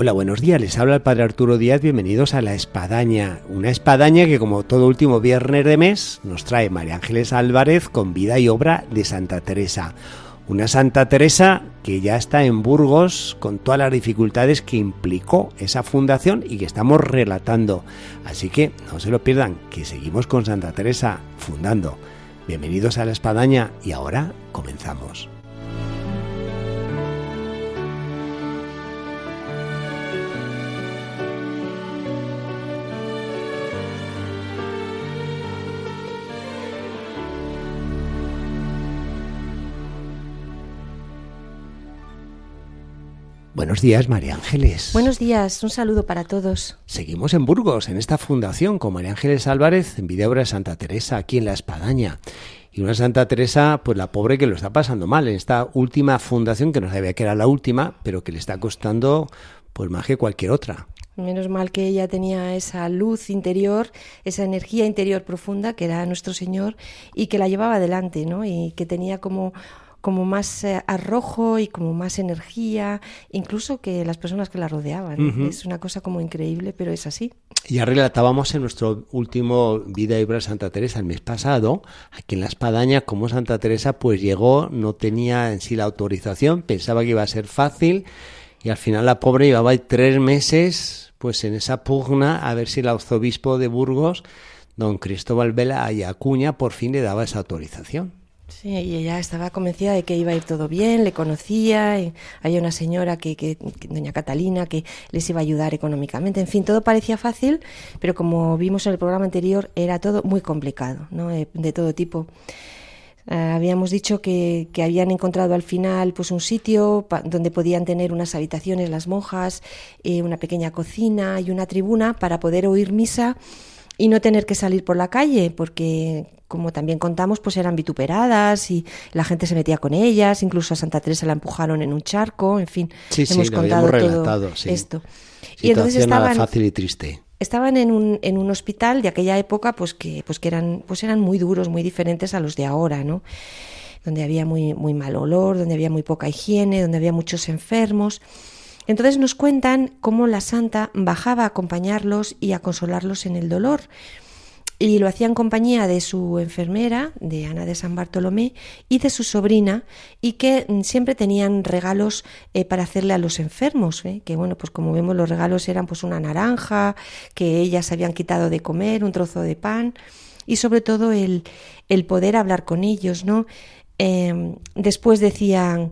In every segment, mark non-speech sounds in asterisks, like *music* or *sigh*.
Hola, buenos días. Les habla el Padre Arturo Díaz. Bienvenidos a La Espadaña. Una espadaña que, como todo último viernes de mes, nos trae María Ángeles Álvarez con vida y obra de Santa Teresa. Una Santa Teresa que ya está en Burgos con todas las dificultades que implicó esa fundación y que estamos relatando. Así que no se lo pierdan, que seguimos con Santa Teresa fundando. Bienvenidos a La Espadaña y ahora comenzamos. Buenos días, María Ángeles. Buenos días, un saludo para todos. Seguimos en Burgos, en esta fundación con María Ángeles Álvarez, en Videobra de Santa Teresa, aquí en La Espadaña. Y una Santa Teresa, pues la pobre que lo está pasando mal en esta última fundación, que no sabía que era la última, pero que le está costando pues más que cualquier otra. Menos mal que ella tenía esa luz interior, esa energía interior profunda que era nuestro Señor y que la llevaba adelante, ¿no? Y que tenía como como más eh, arrojo y como más energía, incluso que las personas que la rodeaban. Es una cosa como increíble, pero es así. Ya relatábamos en nuestro último Vida y Obra Santa Teresa el mes pasado, aquí en La Espadaña, como Santa Teresa pues llegó, no tenía en sí la autorización, pensaba que iba a ser fácil y al final la pobre llevaba tres meses pues en esa pugna a ver si el arzobispo de Burgos, don Cristóbal Vela y Acuña, por fin le daba esa autorización. Sí, y ella estaba convencida de que iba a ir todo bien, le conocía, había una señora que, que, doña Catalina, que les iba a ayudar económicamente. En fin, todo parecía fácil, pero como vimos en el programa anterior, era todo muy complicado, ¿no? de, todo tipo. Eh, habíamos dicho que, que, habían encontrado al final pues un sitio donde podían tener unas habitaciones las monjas, eh, una pequeña cocina y una tribuna para poder oír misa y no tener que salir por la calle, porque como también contamos, pues eran vituperadas y la gente se metía con ellas, incluso a Santa Teresa la empujaron en un charco, en fin, hemos contado todo esto. y entonces estaban fácil y triste. Estaban en un, en un hospital de aquella época, pues que, pues que eran, pues eran muy duros, muy diferentes a los de ahora, ¿no? Donde había muy, muy mal olor, donde había muy poca higiene, donde había muchos enfermos. Entonces nos cuentan cómo la santa bajaba a acompañarlos y a consolarlos en el dolor y lo hacía en compañía de su enfermera, de Ana de San Bartolomé, y de su sobrina, y que mm, siempre tenían regalos eh, para hacerle a los enfermos, ¿eh? que bueno, pues como vemos los regalos eran pues una naranja, que ellas habían quitado de comer, un trozo de pan, y sobre todo el, el poder hablar con ellos, ¿no? Em, después decían,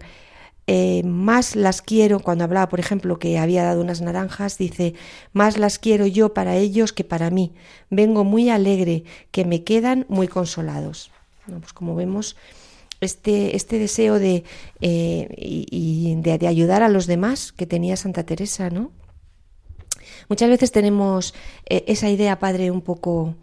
eh, más las quiero, cuando hablaba, por ejemplo, que había dado unas naranjas, dice, más las quiero yo para ellos que para mí. Vengo muy alegre, que me quedan muy consolados. pues como vemos, este, este deseo de, eh, y, de, ayudar a los demás que tenía Santa Teresa, ¿no? Muchas veces tenemos eh, esa idea, padre, un poco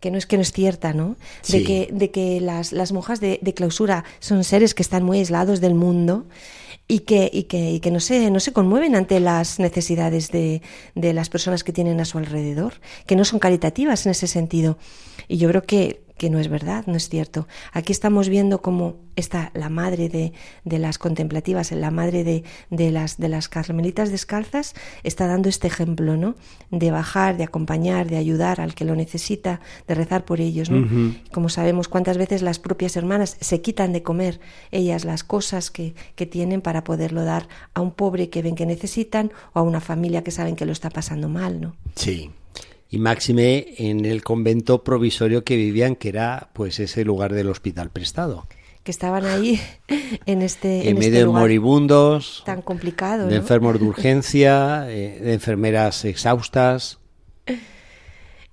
que no es que no es cierta, ¿no? De que, de que las, las monjas de, de, clausura son seres que están muy aislados del mundo y que, y que, y que no, se, no se conmueven ante las necesidades de, de las personas que tienen a su alrededor, que no son caritativas en ese sentido. Y yo creo que que no es verdad, no es cierto. Aquí estamos viendo cómo está la madre de, de las contemplativas, la madre de, de, las, de las carmelitas descalzas, está dando este ejemplo, ¿no? De bajar, de acompañar, de ayudar al que lo necesita, de rezar por ellos, ¿no? Como sabemos cuántas veces las propias hermanas se quitan de comer ellas las cosas que, que tienen para poderlo dar a un pobre que ven que necesitan o a una familia que saben que lo está pasando mal, ¿no? Sí, y máxime en el convento provisorio que vivían, que era pues ese lugar del hospital prestado. Que estaban ahí en este en, medio este de moribundos, tan complicado, de enfermos de urgencia, eh, de enfermeras exhaustas.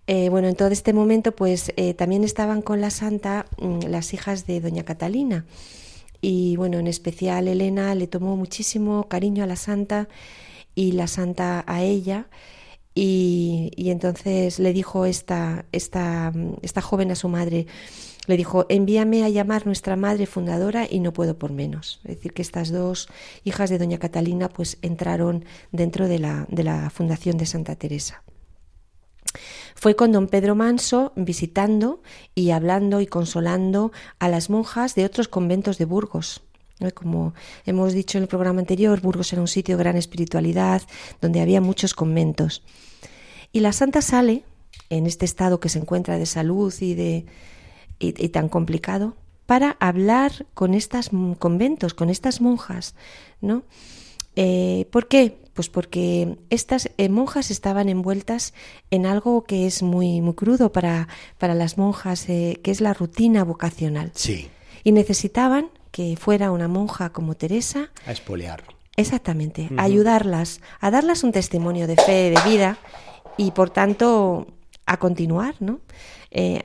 Eh, bueno, en todo este momento, pues eh, también estaban con la santa mm, las hijas de doña Catalina. Y bueno, en especial Elena le tomó muchísimo cariño a la santa y la santa a ella Y, entonces le dijo esta, esta, esta joven a su madre, le dijo, envíame a llamar nuestra madre fundadora y no puedo por menos. Es decir, que estas dos hijas de doña Catalina pues entraron dentro de la, de la fundación de Santa Teresa. Fue con don Pedro Manso visitando y hablando y consolando a las monjas de otros conventos de Burgos. Como hemos dicho en el programa anterior, Burgos era un sitio de gran espiritualidad, donde había muchos conventos. Y la santa sale, en este estado que se encuentra de salud y de, y, tan complicado para hablar con estas conventos, con estas monjas, ¿no? Eh, ¿Por qué? Pues porque estas eh, monjas estaban envueltas en algo que es muy, muy crudo para, para las monjas, eh, que es la rutina vocacional. Sí. Y necesitaban que fuera una monja como Teresa. A expoliar. Exactamente, a ayudarlas, a darlas un testimonio de fe, de vida y por tanto a continuar, ¿no? Eh,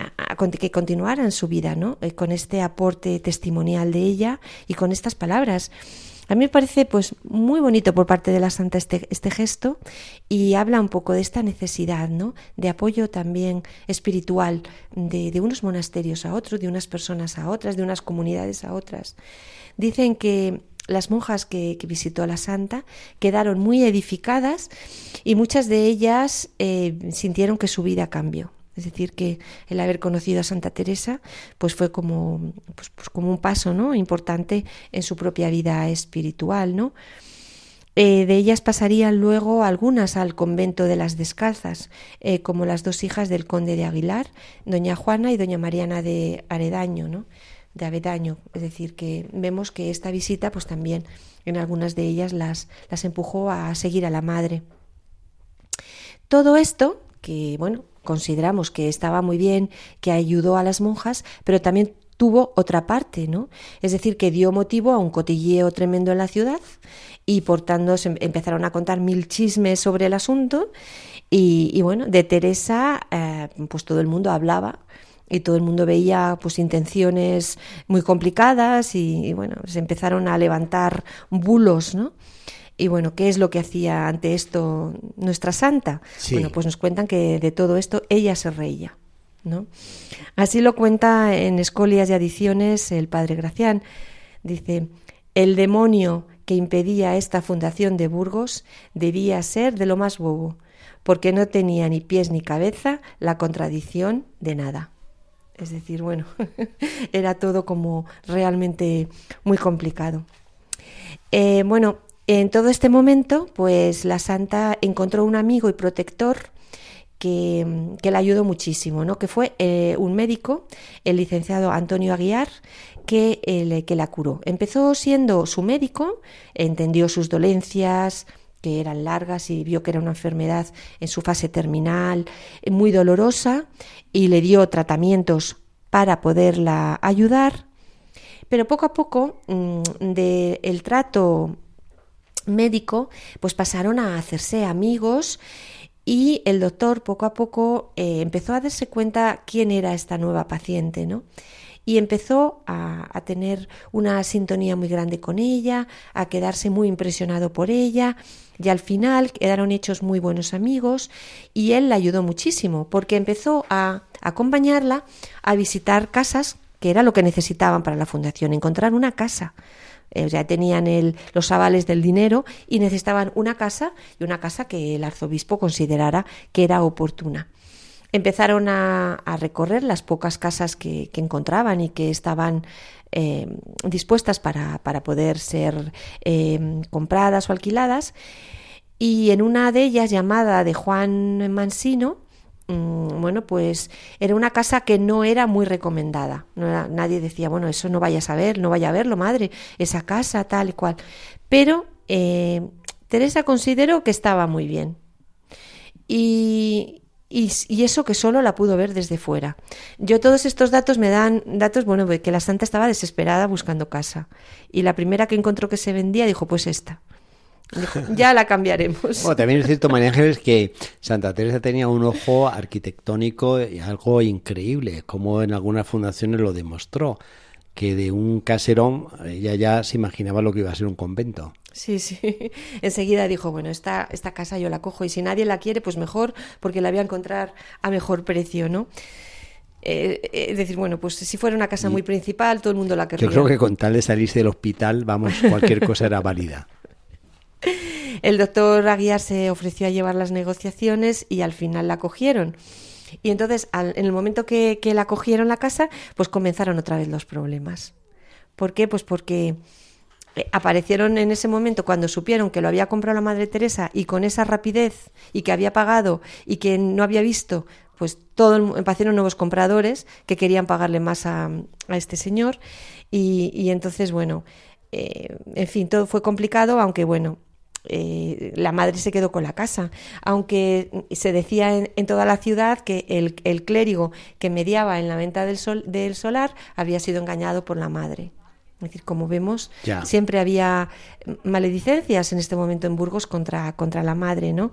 que continuaran su vida, ¿no? Eh, con este aporte testimonial de ella y con estas palabras. A mí me parece pues muy bonito por parte de la santa este, este gesto y habla un poco de esta necesidad, ¿no? De apoyo también espiritual de unos monasterios a otros, de unas personas a otras, de unas comunidades a otras. Dicen que las monjas que, visitó la santa quedaron muy edificadas y muchas de ellas eh, sintieron que su vida cambió. Es decir, que el haber conocido a Santa Teresa pues fue como, pues, pues como un paso ¿no? importante en su propia vida espiritual. ¿no? Eh, de ellas pasarían luego algunas al convento de las Descalzas, eh, como las dos hijas del conde de Aguilar, doña Juana y doña Mariana de Aredaño, ¿no? De Avedaño. Es decir, que vemos que esta visita pues también en algunas de ellas las, las empujó a seguir a la madre. Todo esto, que bueno, consideramos que estaba muy bien, que ayudó a las monjas, pero también tuvo otra parte, ¿no? Es decir, que dio motivo a un cotilleo tremendo en la ciudad y por tanto se empezaron a contar mil chismes sobre el asunto y, bueno, de Teresa eh, pues todo el mundo hablaba y todo el mundo veía pues intenciones muy complicadas y, bueno, se empezaron a levantar bulos, ¿no? Y bueno, ¿qué es lo que hacía ante esto nuestra santa? Bueno, pues nos cuentan que de todo esto ella se reía. ¿no? Así lo cuenta en Escolias y Adiciones el padre Gracián. Dice, el demonio que impedía esta fundación de Burgos debía ser de lo más bobo, porque no tenía ni pies ni cabeza la contradicción de nada. Es decir, bueno, *laughs* era todo como realmente muy complicado. Eh, bueno, en todo este momento, pues la santa encontró un amigo y protector que, que la ayudó muchísimo, ¿no? que fue eh, un médico, el licenciado Antonio Aguiar, que, eh, que la curó. Empezó siendo su médico, entendió sus dolencias, que eran largas y vio que era una enfermedad en su fase terminal, muy dolorosa, y le dio tratamientos para poderla ayudar. Pero poco a poco mm, del trato médico, pues pasaron a hacerse amigos y el doctor poco a poco eh, empezó a darse cuenta quién era esta nueva paciente, ¿no? Y empezó a, tener una sintonía muy grande con ella, a quedarse muy impresionado por ella y al final quedaron hechos muy buenos amigos y él la ayudó muchísimo porque empezó a acompañarla a visitar casas que era lo que necesitaban para la fundación, encontrar una casa. Eh, ya tenían el, los avales del dinero y necesitaban una casa y una casa que el arzobispo considerara que era oportuna empezaron a, recorrer las pocas casas que, encontraban y que estaban eh, dispuestas para, poder ser eh, compradas o alquiladas. Y en una de ellas, llamada de Juan Mansino, mm, bueno, pues era una casa que no era muy recomendada. nadie decía, bueno, eso no vayas a ver, no vaya a verlo, madre, esa casa, tal y cual. Pero eh, Teresa consideró que estaba muy bien. Y, y, eso que solo la pudo ver desde fuera. Yo todos estos datos me dan datos, bueno, que la santa estaba desesperada buscando casa y la primera que encontró que se vendía dijo, pues esta. *laughs* ya la cambiaremos. Bueno, también es cierto, María Ángeles, que Santa Teresa tenía un ojo arquitectónico y algo increíble, como en algunas fundaciones lo demostró que de un caserón ella ya se imaginaba lo que iba a ser un convento. Sí, sí. *laughs* Enseguida dijo, bueno, esta, esta casa yo la cojo y si nadie la quiere, pues mejor, porque la voy a encontrar a mejor precio, ¿no? Eh, eh, es decir, bueno, pues si fuera una casa muy principal, todo el mundo la querría. Yo creo que con tal de salirse del hospital, vamos, cualquier cosa era válida. *laughs* El doctor Aguiar se ofreció a llevar las negociaciones y al final la cogieron. Y entonces, en el momento que, que la cogieron la casa, pues comenzaron otra vez los problemas. ¿Por qué? Pues porque aparecieron en ese momento cuando supieron que lo había comprado la Madre Teresa y con esa rapidez y que había pagado y que no había visto, pues todo aparecieron nuevos compradores que querían pagarle más a, este señor y, entonces bueno, eh, en fin, todo fue complicado, aunque bueno, eh, la madre se quedó con la casa, aunque se decía en, toda la ciudad que el, el, clérigo que mediaba en la venta del, sol, del solar había sido engañado por la madre. Es decir, como vemos, siempre había maledicencias en este momento en Burgos contra, contra la madre, ¿no?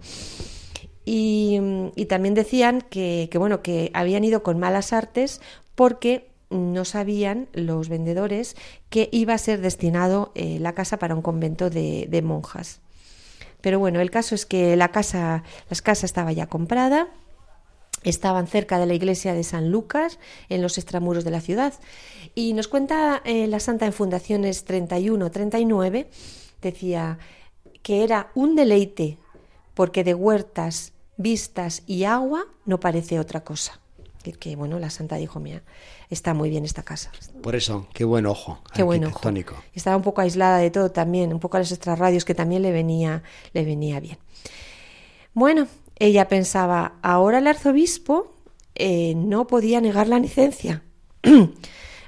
Y, también decían que, bueno, que habían ido con malas artes porque no sabían los vendedores que iba a ser destinado eh, la casa para un convento de, de, monjas. Pero bueno, el caso es que la casa, las casas estaba ya comprada, estaban cerca de la iglesia de San Lucas, en los extramuros de la ciudad. Y nos cuenta eh, la Santa en Fundaciones 31-39, decía que era un deleite, porque de huertas, vistas y agua no parece otra cosa. Que, que bueno, la Santa dijo, mira, está muy bien esta casa. Por eso, qué buen ojo. Qué buen ojo. Estaba un poco aislada de todo también, un poco a las extrarradios que también le venía, le venía bien. Bueno, ella pensaba, ahora el arzobispo eh, no podía negar la licencia. *clears throat*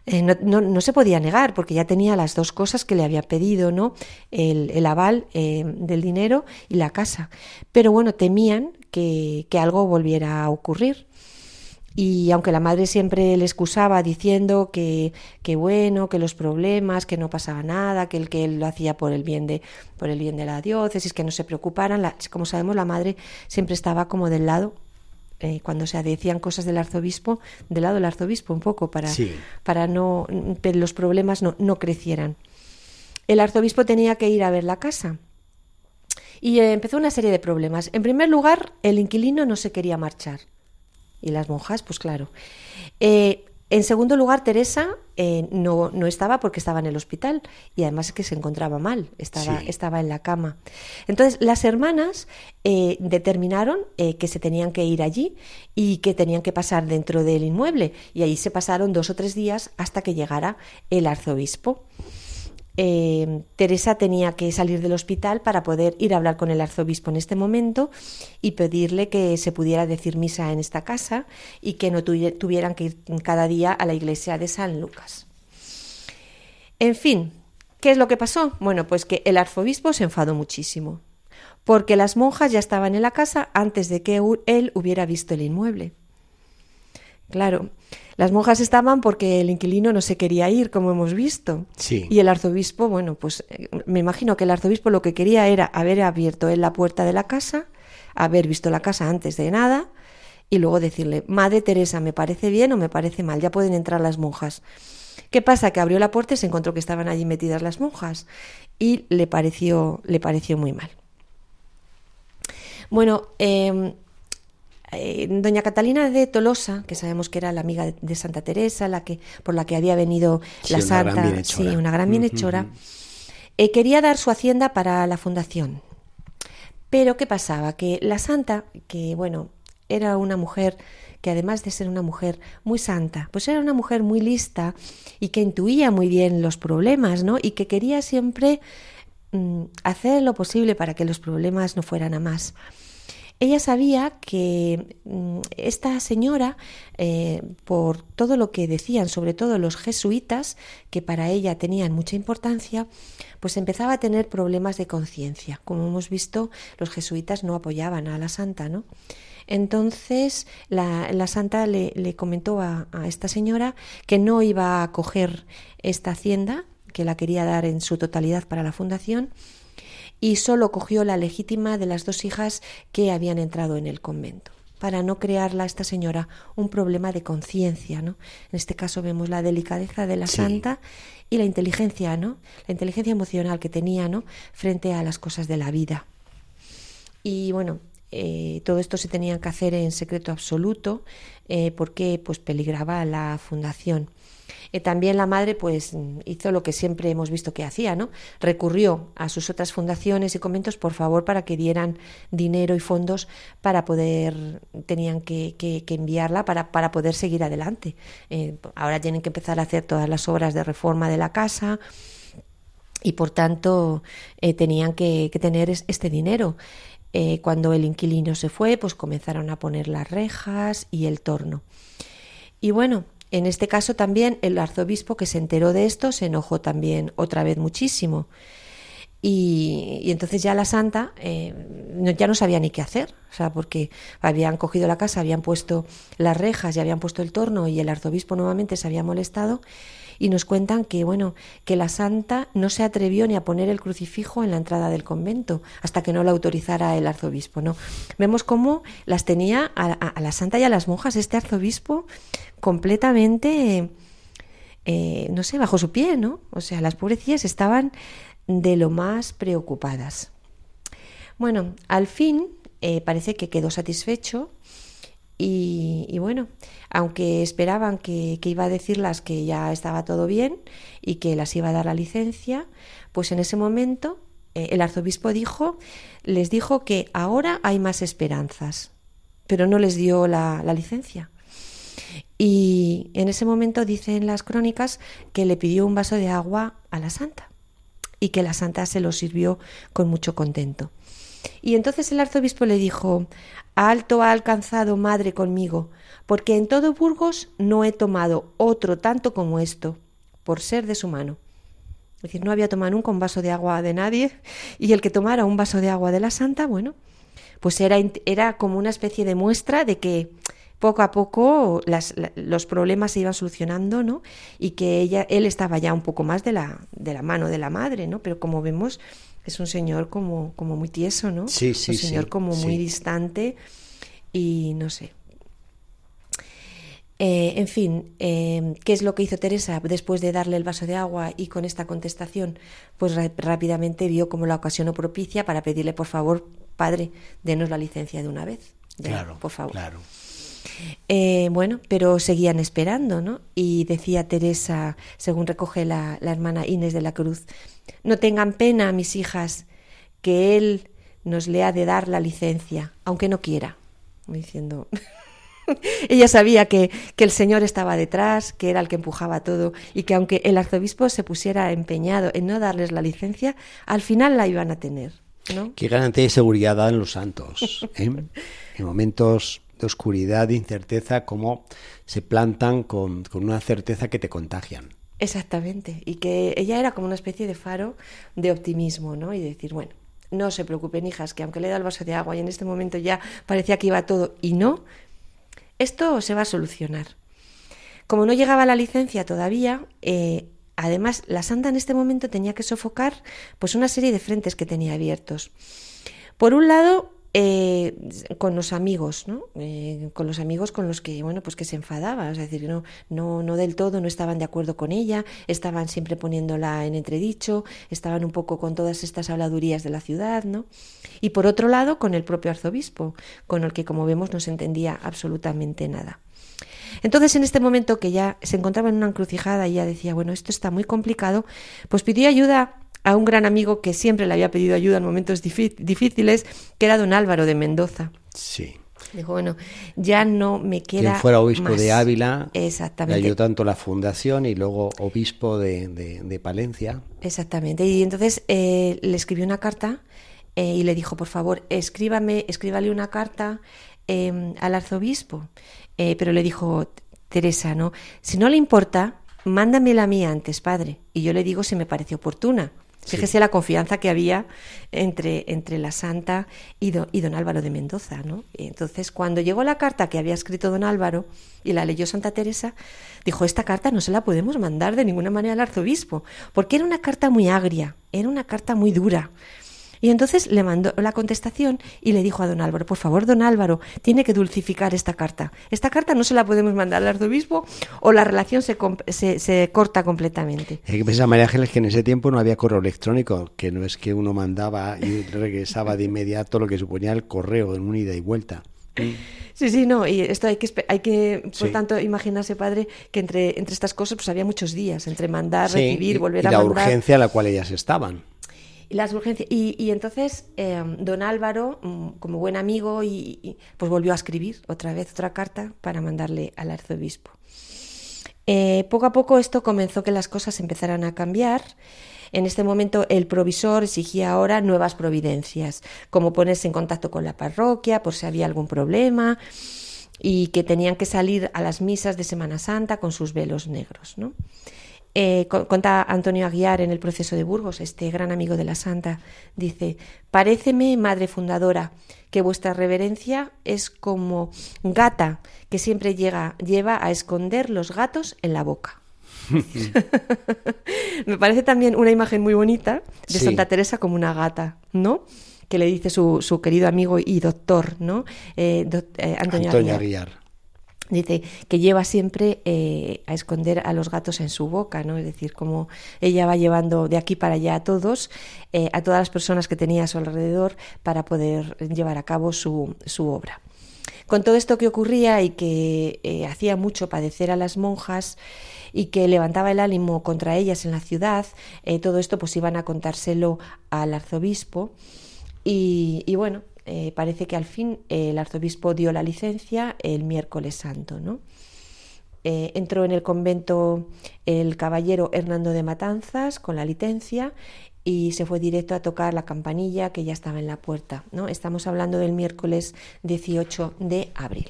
Eh, no, se podía negar porque ya tenía las dos cosas que le había pedido, ¿no? El, aval eh, del dinero y la casa. Pero bueno, temían que, que, algo volviera a ocurrir. Y aunque la madre siempre le excusaba diciendo que, que, bueno, que los problemas, que no pasaba nada, que él, que él lo hacía por el bien de, por el bien de la diócesis, que no se preocuparan, como sabemos, la madre siempre estaba como del lado, eh, cuando se decían cosas del arzobispo, del lado del arzobispo un poco, para, para no, que los problemas no, no crecieran. El arzobispo tenía que ir a ver la casa. Y empezó una serie de problemas. En primer lugar, el inquilino no se quería marchar y las monjas, pues claro. Eh, en segundo lugar, Teresa eh, no, no, estaba porque estaba en el hospital y además es que se encontraba mal, estaba, estaba en la cama. Entonces, las hermanas eh, determinaron que se tenían que ir allí y que tenían que pasar dentro del inmueble y ahí se pasaron dos o tres días hasta que llegara el arzobispo. Eh, Teresa tenía que salir del hospital para poder ir a hablar con el arzobispo en este momento y pedirle que se pudiera decir misa en esta casa y que no tuvieran que ir cada día a la iglesia de San Lucas. En fin, ¿qué es lo que pasó? Bueno, pues que el arzobispo se enfadó muchísimo, porque las monjas ya estaban en la casa antes de que él hubiera visto el inmueble. Claro, las monjas estaban porque el inquilino no se quería ir, como hemos visto. Sí. Y el arzobispo, bueno, pues eh, me imagino que el arzobispo lo que quería era haber abierto él la puerta de la casa, haber visto la casa antes de nada y luego decirle, Madre Teresa, ¿me parece bien o me parece mal? Ya pueden entrar las monjas. ¿Qué pasa? Que abrió la puerta y se encontró que estaban allí metidas las monjas y le pareció, le pareció muy mal. Bueno, eh, eh, doña Catalina de Tolosa, que sabemos que era la amiga de, Santa Teresa, la que por la que había venido la santa, sí, una gran bienhechora, eh, quería dar su hacienda para la fundación. Pero qué pasaba que la santa, que bueno, era una mujer que además de ser una mujer muy santa, pues era una mujer muy lista y que intuía muy bien los problemas, ¿no? Y que quería siempre mm, hacer lo posible para que los problemas no fueran a más ella sabía que mm, esta señora, eh, por todo lo que decían, sobre todo los jesuitas, que para ella tenían mucha importancia, pues empezaba a tener problemas de conciencia. Como hemos visto, los jesuitas no apoyaban a la santa, ¿no? Entonces la, santa le, comentó a, a, esta señora que no iba a coger esta hacienda, que la quería dar en su totalidad para la fundación, y solo cogió la legítima de las dos hijas que habían entrado en el convento. para no crearla a esta señora un problema de conciencia, ¿no? En este caso vemos la delicadeza de la santa y la inteligencia, ¿no? La inteligencia emocional que tenía, ¿no? Frente a las cosas de la vida. Y bueno, eh, todo esto se tenía que hacer en secreto absoluto eh, porque pues peligraba la fundación. Eh, también la madre pues hizo lo que siempre hemos visto que hacía, ¿no? Recurrió a sus otras fundaciones y conventos por favor para que dieran dinero y fondos para poder, tenían que, enviarla para, para, poder seguir adelante. Eh, ahora tienen que empezar a hacer todas las obras de reforma de la casa y por tanto eh, tenían que, tener este dinero. cuando el inquilino se fue, pues comenzaron a poner las rejas y el torno. Y bueno, en este caso también el arzobispo que se enteró de esto se enojó también otra vez muchísimo. Y, entonces ya la santa eh, ya no sabía ni qué hacer, o sea, porque habían cogido la casa, habían puesto las rejas y habían puesto el torno y el arzobispo nuevamente se había molestado. Y nos cuentan que bueno que la santa no se atrevió ni a poner el crucifijo en la entrada del convento hasta que no la autorizara el arzobispo no vemos cómo las tenía a, la santa y a las monjas. Este arzobispo completamente eh, no sé bajo su pie no o sea las pobrecillas estaban de lo más preocupadas bueno al fin eh, parece que quedó satisfecho y, bueno, aunque esperaban que, iba a decirlas que ya estaba todo bien y que las iba a dar la licencia, pues en ese momento eh, el arzobispo dijo, les dijo que ahora hay más esperanzas, pero no les dio la, la licencia. Y en ese momento dicen las crónicas que le pidió un vaso de agua a la santa y que la santa se lo sirvió con mucho contento. Y entonces el arzobispo le dijo, Alto ha alcanzado madre conmigo, porque en todo Burgos no he tomado otro tanto como esto, por ser de su mano. Es decir, no había tomado nunca un vaso de agua de nadie, y el que tomara un vaso de agua de la santa, bueno, pues era, era como una especie de muestra de que poco a poco las, los problemas se iban solucionando, ¿no? Y que ella, él estaba ya un poco más de la, de la mano de la madre, ¿no? Pero como vemos, es un señor como, como muy tieso, ¿no? Sí, sí, un señor como muy distante y no sé. Eh, en fin, eh, ¿qué es lo que hizo Teresa después de darle el vaso de agua y con esta contestación? Pues rápidamente vio como la ocasión propicia para pedirle, por favor, padre, denos la licencia de una vez. claro, por favor. Claro. Eh, bueno, pero seguían esperando, ¿no? Y decía Teresa, según recoge la, la hermana Inés de la Cruz, no tengan pena, mis hijas, que Él nos le ha de dar la licencia, aunque no quiera. Diciendo. *laughs* Ella sabía que, que, el Señor estaba detrás, que era el que empujaba todo y que aunque el arzobispo se pusiera empeñado en no darles la licencia, al final la iban a tener. ¿no? Qué garantía de seguridad dan los santos. ¿eh? *laughs* en momentos oscuridad, de incerteza, cómo se plantan con, con una certeza que te contagian. Exactamente, y que ella era como una especie de faro de optimismo, ¿no? Y decir, bueno, no se preocupen, hijas, que aunque le da el vaso de agua y en este momento ya parecía que iba todo y no, esto se va a solucionar. Como no llegaba la licencia todavía, eh, además la santa en este momento tenía que sofocar pues una serie de frentes que tenía abiertos. Por un lado, eh, con los amigos, ¿no? Eh, con los amigos con los que, bueno, pues que se enfadaba, es decir, no, no, no del todo, no estaban de acuerdo con ella, estaban siempre poniéndola en entredicho, estaban un poco con todas estas habladurías de la ciudad, ¿no? Y por otro lado, con el propio arzobispo, con el que, como vemos, no se entendía absolutamente nada. Entonces, en este momento que ya se encontraba en una encrucijada y ya decía, bueno, esto está muy complicado, pues pidió ayuda a un gran amigo que siempre le había pedido ayuda en momentos difíciles, que era don Álvaro de Mendoza. Sí. Dijo, bueno, ya no me queda. Quien fuera obispo de Ávila. Exactamente. Le ayudó tanto la fundación y luego obispo de, de, Palencia. Exactamente. Y entonces eh, le escribió una carta eh, y le dijo, por favor, escríbame, escríbale una carta em, al arzobispo. Eh, pero le dijo, Teresa, ¿no? Si no le importa, mándamela a mí antes, padre. Y yo le digo si me parece oportuna. Fíjese la confianza que había entre, entre la santa y, y, don Álvaro de Mendoza. ¿no? entonces, cuando llegó la carta que había escrito don Álvaro y la leyó Santa Teresa, dijo, esta carta no se la podemos mandar de ninguna manera al arzobispo, porque era una carta muy agria, era una carta muy dura. Y entonces le mandó la contestación y le dijo a don Álvaro, por favor, don Álvaro, tiene que dulcificar esta carta. Esta carta no se la podemos mandar al arzobispo o la relación se, se, se corta completamente. Hay que pensar, María Ángeles, que en ese tiempo no había correo electrónico, que no es que uno mandaba y regresaba de inmediato lo que suponía el correo en un ida y vuelta. Sí, sí, no, y esto hay que, hay que por tanto, imaginarse, padre, que entre, entre estas cosas pues había muchos días, entre mandar, recibir, volver a mandar. Y la urgencia a la cual ellas estaban. Y las. Y, entonces, eh, don Álvaro, mm, como buen amigo, y, y, pues volvió a escribir otra vez otra carta para mandarle al arzobispo. Eh, poco a poco esto comenzó que las cosas empezaran a cambiar. En este momento el provisor exigía ahora nuevas providencias, como ponerse en contacto con la parroquia por si había algún problema y que tenían que salir a las misas de Semana Santa con sus velos negros. ¿no? Eh, cuenta Antonio Aguiar en el proceso de Burgos, este gran amigo de la Santa, dice, paréceme, madre fundadora, que vuestra reverencia es como gata que siempre llega, lleva a esconder los gatos en la boca. *laughs* Me parece también una imagen muy bonita de sí. Santa Teresa como una gata, ¿no? Que le dice su, su querido amigo y doctor, ¿no? Eh, eh, Antonio, Antonio Aguiar. Aguiar. Dice que lleva siempre eh, a esconder a los gatos en su boca, ¿no? Es decir, como ella va llevando de aquí para allá a todos, eh, a todas las personas que tenía a su alrededor para poder llevar a cabo su, su obra. Con todo esto que ocurría y que eh, hacía mucho padecer a las monjas y que levantaba el ánimo contra ellas en la ciudad, todo esto pues iban a contárselo al arzobispo y bueno, eh, parece que al fin el arzobispo dio la licencia el miércoles santo, ¿no? Eh, entró en el convento el caballero Hernando de Matanzas con la licencia y se fue directo a tocar la campanilla que ya estaba en la puerta. ¿no? Estamos hablando del miércoles 18 de abril.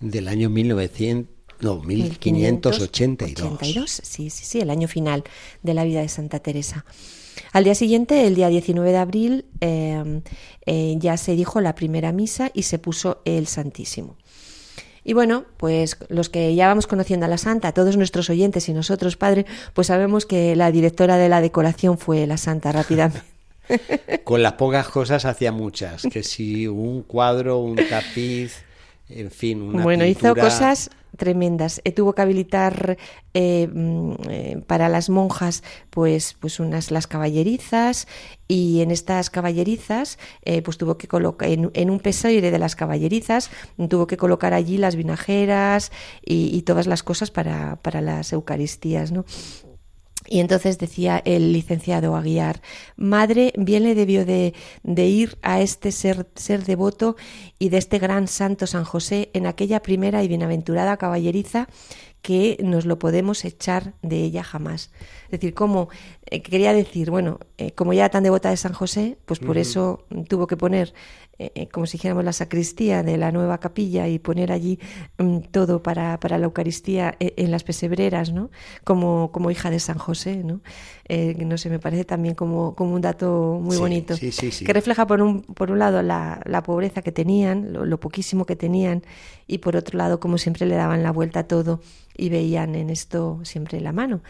Del año 1900, no, 1582. 82, sí, sí, sí, el año final de la vida de Santa Teresa. Al día siguiente, el día 19 de abril, eh, eh, ya se dijo la primera misa y se puso el Santísimo. Y bueno, pues los que ya vamos conociendo a la Santa, todos nuestros oyentes y nosotros, Padre, pues sabemos que la directora de la decoración fue la Santa rápidamente. *laughs* *laughs* Con las pocas cosas hacía muchas, que si un cuadro, un tapiz, en fin, una Bueno, pintura... hizo cosas tremendas. Eh, tuvo que habilitar eh, eh, para las monjas pues, pues unas las caballerizas y en estas caballerizas eh, pues tuvo que colocar en, en, un pesebre de las caballerizas tuvo que colocar allí las vinajeras y, y todas las cosas para, para las eucaristías, ¿no? Y entonces decía el licenciado Aguiar, madre, bien le debió de, de, ir a este ser, ser devoto y de este gran santo San José en aquella primera y bienaventurada caballeriza que nos lo podemos echar de ella jamás. Es decir, como eh, quería decir, bueno, eh, como ya era tan devota de San José, pues por uh -huh. eso tuvo que poner, eh, como si dijéramos, la sacristía de la nueva capilla y poner allí um, todo para, para, la Eucaristía en, en, las pesebreras, ¿no? Como, como hija de San José, ¿no? no sé, me parece también como, como un dato muy sí, bonito, sí, sí, que refleja por un, por un lado la, la pobreza que tenían, lo, lo poquísimo que tenían, y por otro lado, como siempre le daban la vuelta a todo y veían en esto siempre la mano.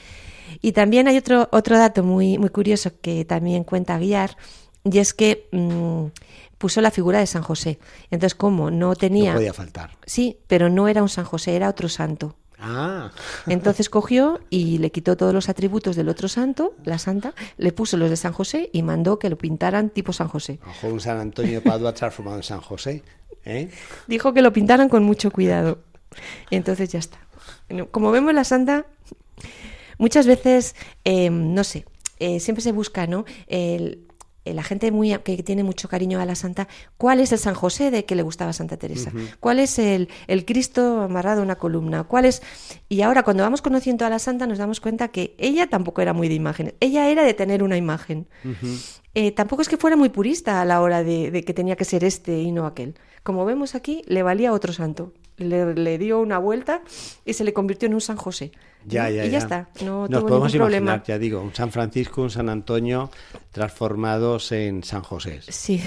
Y también hay otro, otro dato muy, muy curioso que también cuenta Guiar, y es que mmm, puso la figura de San José. Entonces, como no tenía... No podía faltar. Sí, pero no era un San José, era otro santo. Ah. *laughs* Entonces cogió y le quitó todos los atributos del otro santo, la santa, le puso los de San José y mandó que lo pintaran tipo San José. Ojo, un San Antonio de Padua transformado en San José. ¿eh? Dijo que lo pintaran con mucho cuidado. Y entonces ya está. Como vemos la santa, muchas veces, eh, no sé, eh, siempre se busca, ¿no? El, la gente muy, que tiene mucho cariño a la santa, ¿cuál es el San José de que le gustaba Santa Teresa? Uh -huh. ¿Cuál es el, el, Cristo amarrado a una columna? ¿Cuál es? Y ahora cuando vamos conociendo a la santa nos damos cuenta que ella tampoco era muy de imágenes, ella era de tener una imagen. Uh -huh. eh, tampoco es que fuera muy purista a la hora de, de, que tenía que ser este y no aquel. Como vemos aquí, le valía otro santo. Le, le dio una vuelta y se le convirtió en un San José. Ya, ya, y ya, ya, está. No Nos podemos imaginar, problema. ya digo, un San Francisco, un San Antonio transformados en San José. Sí.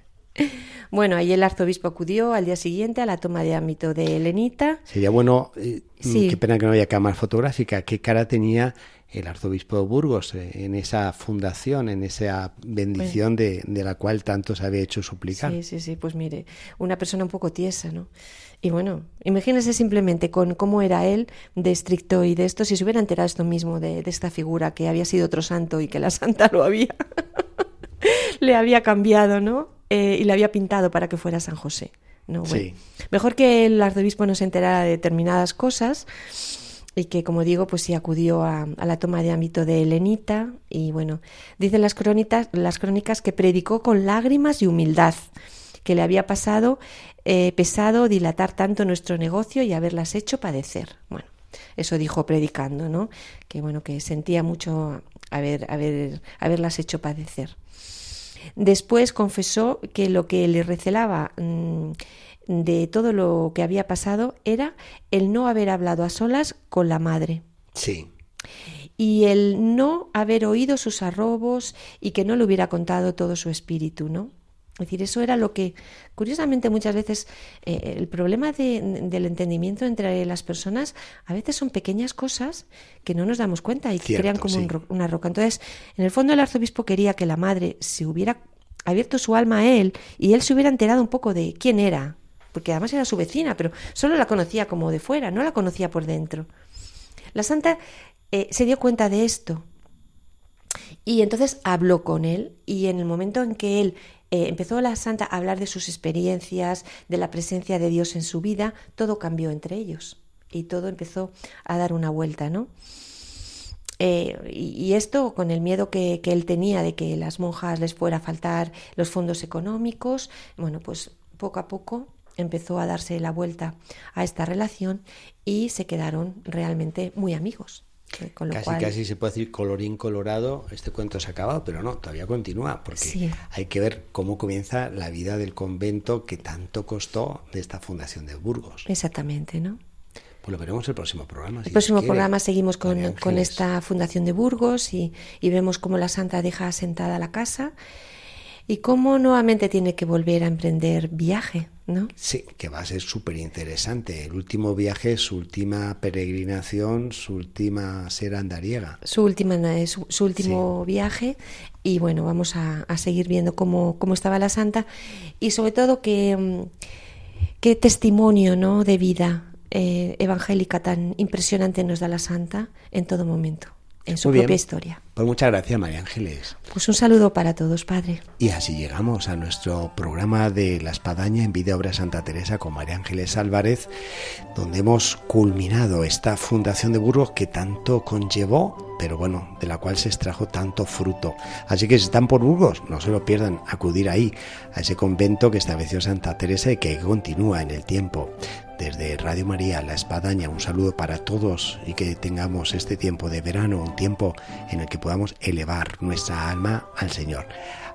*laughs* bueno, ahí el arzobispo acudió al día siguiente a la toma de ámbito de Elenita. Sería bueno, eh, sí. qué pena que no haya cámara fotográfica, qué cara tenía el arzobispo de Burgos eh, en esa fundación, en esa bendición de, de, la cual tanto se había hecho suplicar. Sí, sí, sí, pues mire, una persona un poco tiesa, ¿no? Y bueno, imagínese simplemente con cómo era él de estricto y de esto, si se hubiera enterado esto mismo de, de esta figura que había sido otro santo y que la *laughs* santa lo había, *laughs* le había cambiado, ¿no? Eh, y le había pintado para que fuera San José. No, bueno. Mejor que el arzobispo no se enterara de determinadas cosas y que, como digo, pues sí acudió a, a, la toma de ámbito de Helenita y bueno, dicen las crónicas, las crónicas que predicó con lágrimas y humildad, que le había pasado eh, pesado dilatar tanto nuestro negocio y haberlas hecho padecer. Bueno, eso dijo predicando, ¿no? Que bueno, que sentía mucho haber, haber, haberlas hecho padecer. Después confesó que lo que le recelaba mmm, de todo lo que había pasado era el no haber hablado a solas con la madre. Sí. Y el no haber oído sus arrobos y que no le hubiera contado todo su espíritu, ¿no? Es decir, eso era lo que, curiosamente, muchas veces eh, el problema de, del entendimiento entre las personas a veces son pequeñas cosas que no nos damos cuenta y que Cierto, crean como sí. un, una roca. Entonces, en el fondo, el arzobispo quería que la madre se hubiera abierto su alma a él y él se hubiera enterado un poco de quién era, porque además era su vecina, pero solo la conocía como de fuera, no la conocía por dentro. La santa eh, se dio cuenta de esto y entonces habló con él y en el momento en que él eh, empezó la santa a hablar de sus experiencias, de la presencia de Dios en su vida, todo cambió entre ellos y todo empezó a dar una vuelta, ¿no? Eh, y, esto con el miedo que, que, él tenía de que las monjas les fuera a faltar los fondos económicos, bueno, pues poco a poco empezó a darse la vuelta a esta relación y se quedaron realmente muy amigos. Con lo casi, cual... casi se puede decir colorín colorado, este cuento se ha acabado, pero no, todavía continúa, porque sí. hay que ver cómo comienza la vida del convento que tanto costó de esta fundación de Burgos. Exactamente, ¿no? Pues lo veremos el próximo programa. Si el próximo programa seguimos con, con, esta fundación de Burgos y, y vemos cómo la santa deja asentada la casa y cómo nuevamente tiene que volver a emprender viaje, ¿no? Sí, que va a ser súper interesante. El último viaje, su última peregrinación, su última ser andariega. Su, última, su, su último sí. viaje y bueno, vamos a, a, seguir viendo cómo, cómo estaba la santa y sobre todo qué, qué testimonio ¿no? de vida eh, evangélica tan impresionante nos da la santa en todo momento en su Muy propia bien. historia. Pues muchas gracias, María Ángeles. Pues un saludo para todos, Padre. Y así llegamos a nuestro programa de La Espadaña en Vida Obra Santa Teresa con María Ángeles Álvarez, donde hemos culminado esta fundación de Burgos que tanto conllevó, pero bueno, de la cual se extrajo tanto fruto. Así que si están por Burgos, no se lo pierdan, acudir ahí, a ese convento que estableció Santa Teresa y que continúa en el tiempo desde Radio María, La Espadaña, un saludo para todos y que tengamos este tiempo de verano, un tiempo en el que podamos elevar nuestra alma al Señor.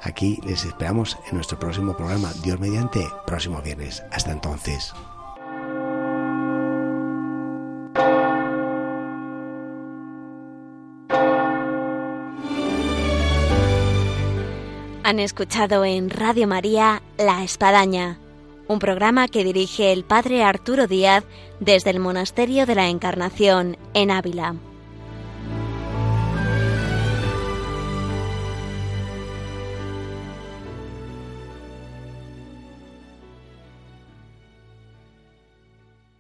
Aquí les esperamos en nuestro próximo programa, Dios mediante, próximo viernes. Hasta entonces. Han escuchado en Radio María La Espadaña un programa que dirige el padre Arturo Díaz desde el Monasterio de la Encarnación en Ávila.